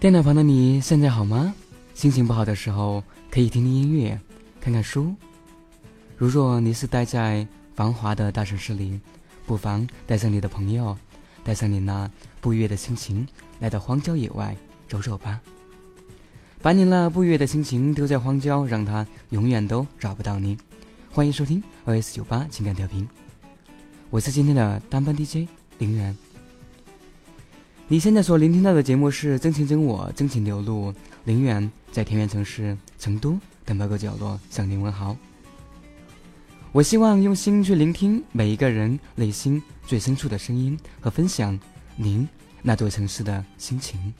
电脑旁的你现在好吗？心情不好的时候可以听听音乐，看看书。如若你是待在繁华的大城市里，不妨带上你的朋友，带上你那不悦的心情，来到荒郊野外走走吧。把你那不悦的心情丢在荒郊，让它永远都找不到你。欢迎收听 OS 九八情感调频，我是今天的单班 DJ 林源。你现在所聆听到的节目是《真情真我，真情流露》，林远在田园城市成都的某个角落向您问好。我希望用心去聆听每一个人内心最深处的声音，和分享您那座城市的心情。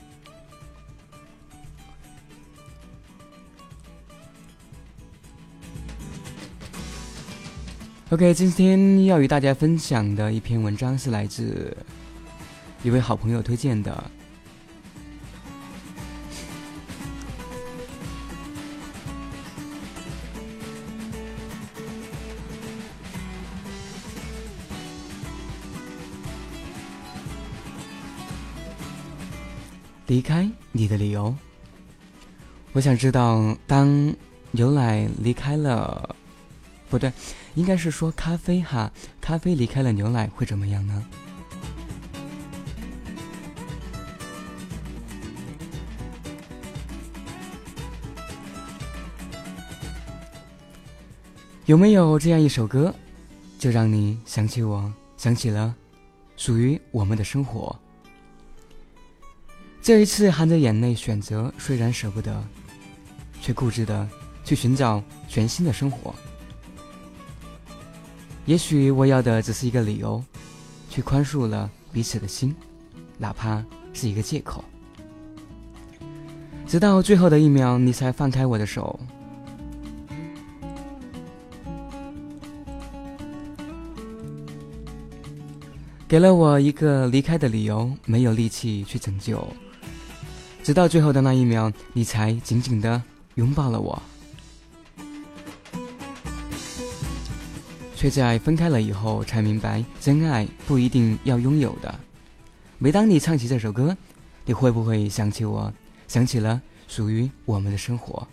OK，今天要与大家分享的一篇文章是来自。一位好朋友推荐的，离开你的理由。我想知道，当牛奶离开了，不对，应该是说咖啡哈，咖啡离开了牛奶会怎么样呢？有没有这样一首歌，就让你想起我，想起了属于我们的生活？这一次含着眼泪选择，虽然舍不得，却固执的去寻找全新的生活。也许我要的只是一个理由，去宽恕了彼此的心，哪怕是一个借口。直到最后的一秒，你才放开我的手。给了我一个离开的理由，没有力气去拯救，直到最后的那一秒，你才紧紧的拥抱了我，却在分开了以后才明白，真爱不一定要拥有的。每当你唱起这首歌，你会不会想起我，想起了属于我们的生活？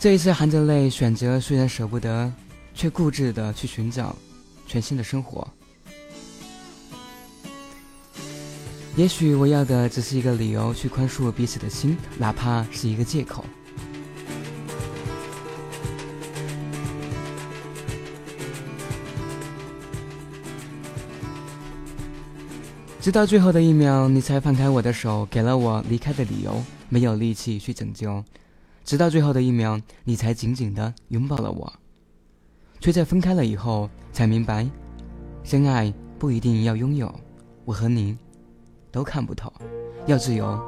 这一次含着泪选择，虽然舍不得，却固执的去寻找全新的生活。也许我要的只是一个理由，去宽恕彼此的心，哪怕是一个借口。直到最后的一秒，你才放开我的手，给了我离开的理由，没有力气去拯救。直到最后的一秒，你才紧紧的拥抱了我，却在分开了以后才明白，真爱不一定要拥有。我和你都看不透，要自由，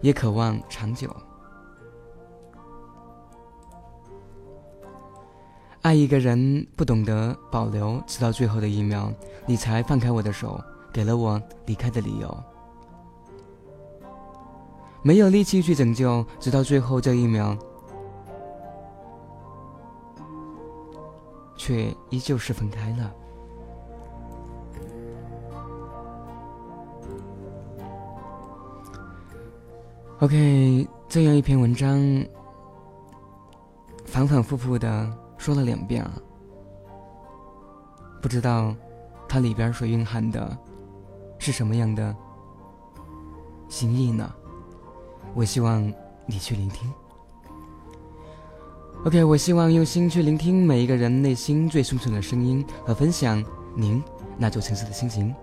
也渴望长久。爱一个人不懂得保留，直到最后的一秒，你才放开我的手，给了我离开的理由。没有力气去拯救，直到最后这一秒，却依旧是分开了。OK，这样一篇文章，反反复复的说了两遍了，不知道它里边所蕴含的是什么样的心意呢？我希望你去聆听。OK，我希望用心去聆听每一个人内心最深处的声音，和分享您那座城市的心情。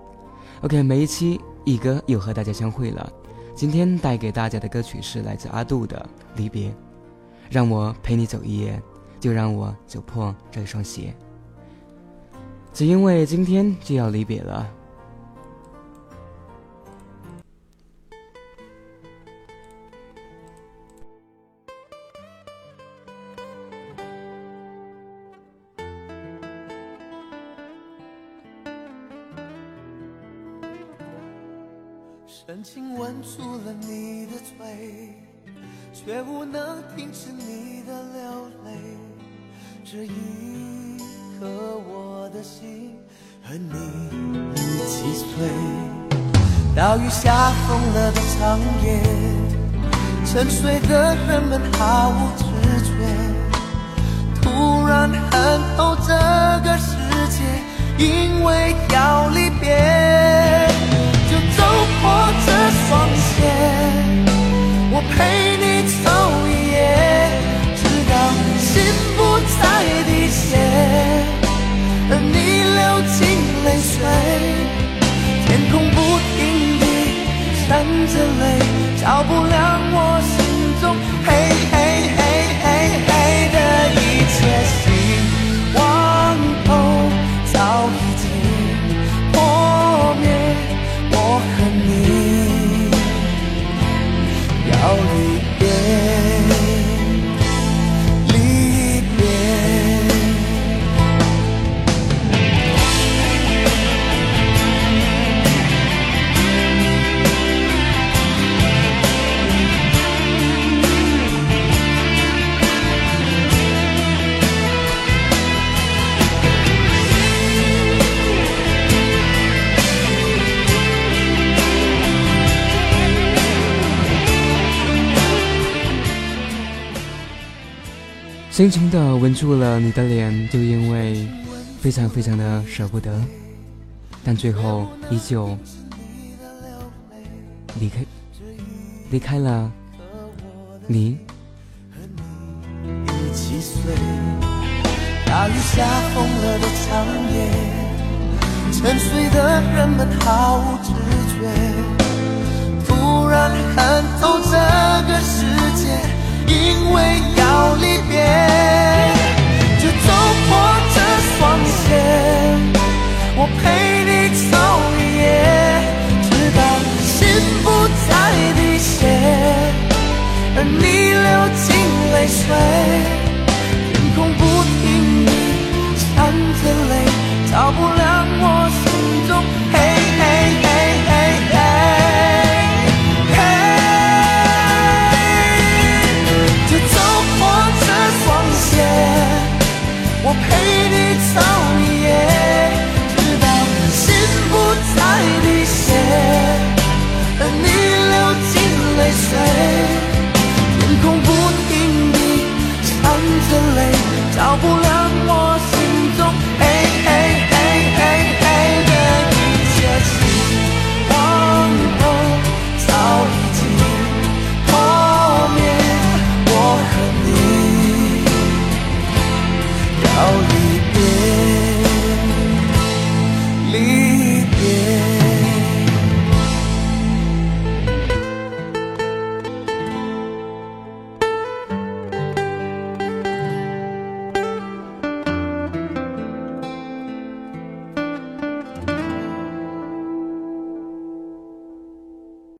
OK，每一期一哥又和大家相会了。今天带给大家的歌曲是来自阿杜的《离别》，让我陪你走一夜，就让我走破这双鞋，只因为今天就要离别了。深情吻住了你的嘴，却无能停止你的流泪。这一刻，我的心和你一起碎。大雨下疯了的长夜，沉睡的人们毫无知觉。突然恨透这个世界，因为要离双鞋。我陪你深情的吻住了你的脸，就因为非常非常的舍不得，但最后依旧离开，离开了你。一起睡。大雨下疯了的长夜，沉睡的人们毫无知觉，突然看透这个世界。因为要离别。